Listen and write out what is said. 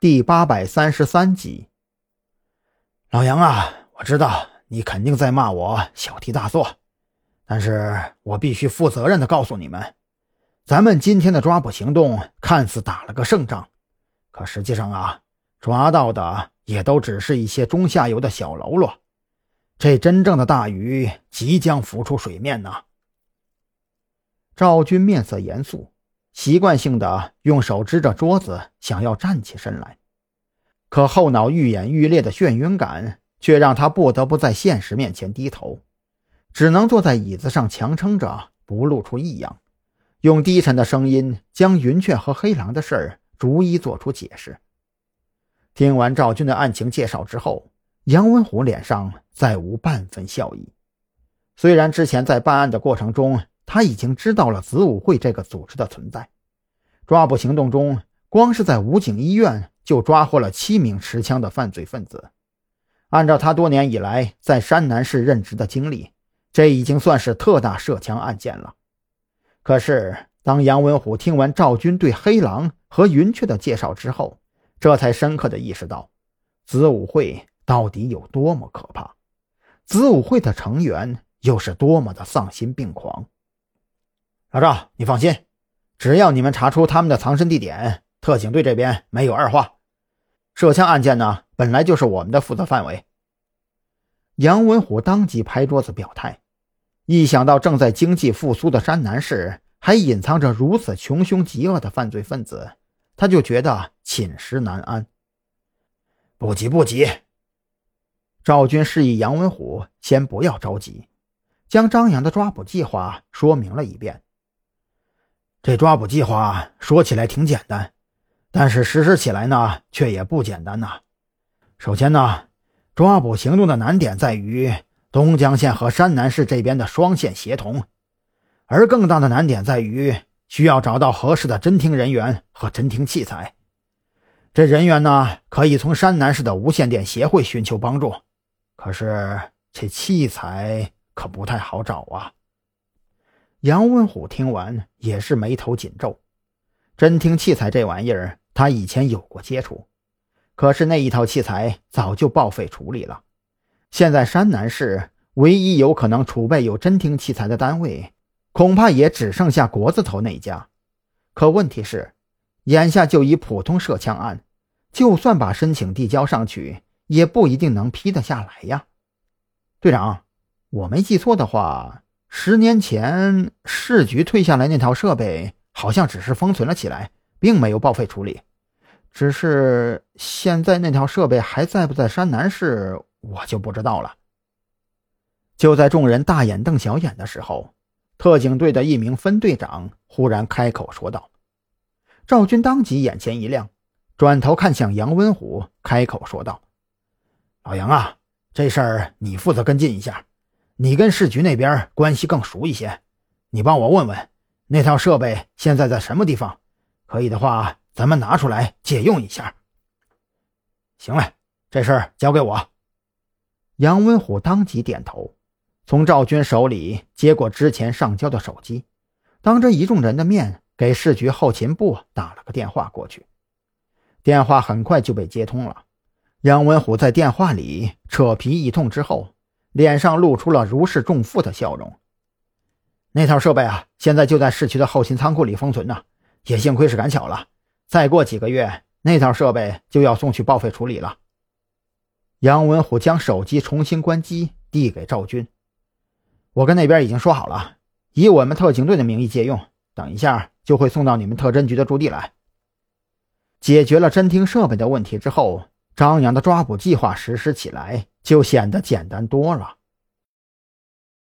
第八百三十三集。老杨啊，我知道你肯定在骂我小题大做，但是我必须负责任的告诉你们，咱们今天的抓捕行动看似打了个胜仗，可实际上啊，抓到的也都只是一些中下游的小喽啰，这真正的大鱼即将浮出水面呢。赵军面色严肃。习惯性的用手支着桌子，想要站起身来，可后脑愈演愈烈的眩晕感却让他不得不在现实面前低头，只能坐在椅子上强撑着不露出异样，用低沉的声音将云雀和黑狼的事儿逐一做出解释。听完赵军的案情介绍之后，杨文虎脸上再无半分笑意。虽然之前在办案的过程中，他已经知道了子午会这个组织的存在。抓捕行动中，光是在武警医院就抓获了七名持枪的犯罪分子。按照他多年以来在山南市任职的经历，这已经算是特大涉枪案件了。可是，当杨文虎听完赵军对黑狼和云雀的介绍之后，这才深刻的意识到，子午会到底有多么可怕，子午会的成员又是多么的丧心病狂。老赵，你放心，只要你们查出他们的藏身地点，特警队这边没有二话。涉枪案件呢，本来就是我们的负责范围。杨文虎当即拍桌子表态。一想到正在经济复苏的山南市还隐藏着如此穷凶极恶的犯罪分子，他就觉得寝食难安。不急不急，赵军示意杨文虎先不要着急，将张扬的抓捕计划说明了一遍。这抓捕计划说起来挺简单，但是实施起来呢，却也不简单呐。首先呢，抓捕行动的难点在于东江县和山南市这边的双线协同，而更大的难点在于需要找到合适的侦听人员和侦听器材。这人员呢，可以从山南市的无线电协会寻求帮助，可是这器材可不太好找啊。杨文虎听完也是眉头紧皱，侦听器材这玩意儿他以前有过接触，可是那一套器材早就报废处理了。现在山南市唯一有可能储备有侦听器材的单位，恐怕也只剩下国字头那家。可问题是，眼下就以普通涉枪案，就算把申请递交上去，也不一定能批得下来呀。队长，我没记错的话。十年前市局退下来那套设备，好像只是封存了起来，并没有报废处理。只是现在那套设备还在不在山南市，我就不知道了。就在众人大眼瞪小眼的时候，特警队的一名分队长忽然开口说道：“赵军当即眼前一亮，转头看向杨文虎，开口说道：‘老杨啊，这事儿你负责跟进一下。’”你跟市局那边关系更熟一些，你帮我问问那套设备现在在什么地方？可以的话，咱们拿出来借用一下。行了，这事儿交给我。杨文虎当即点头，从赵军手里接过之前上交的手机，当着一众人的面给市局后勤部打了个电话过去。电话很快就被接通了。杨文虎在电话里扯皮一通之后。脸上露出了如释重负的笑容。那套设备啊，现在就在市区的后勤仓库里封存呢。也幸亏是赶巧了，再过几个月，那套设备就要送去报废处理了。杨文虎将手机重新关机，递给赵军：“我跟那边已经说好了，以我们特警队的名义借用，等一下就会送到你们特侦局的驻地来。”解决了侦听设备的问题之后。张扬的抓捕计划实施起来就显得简单多了。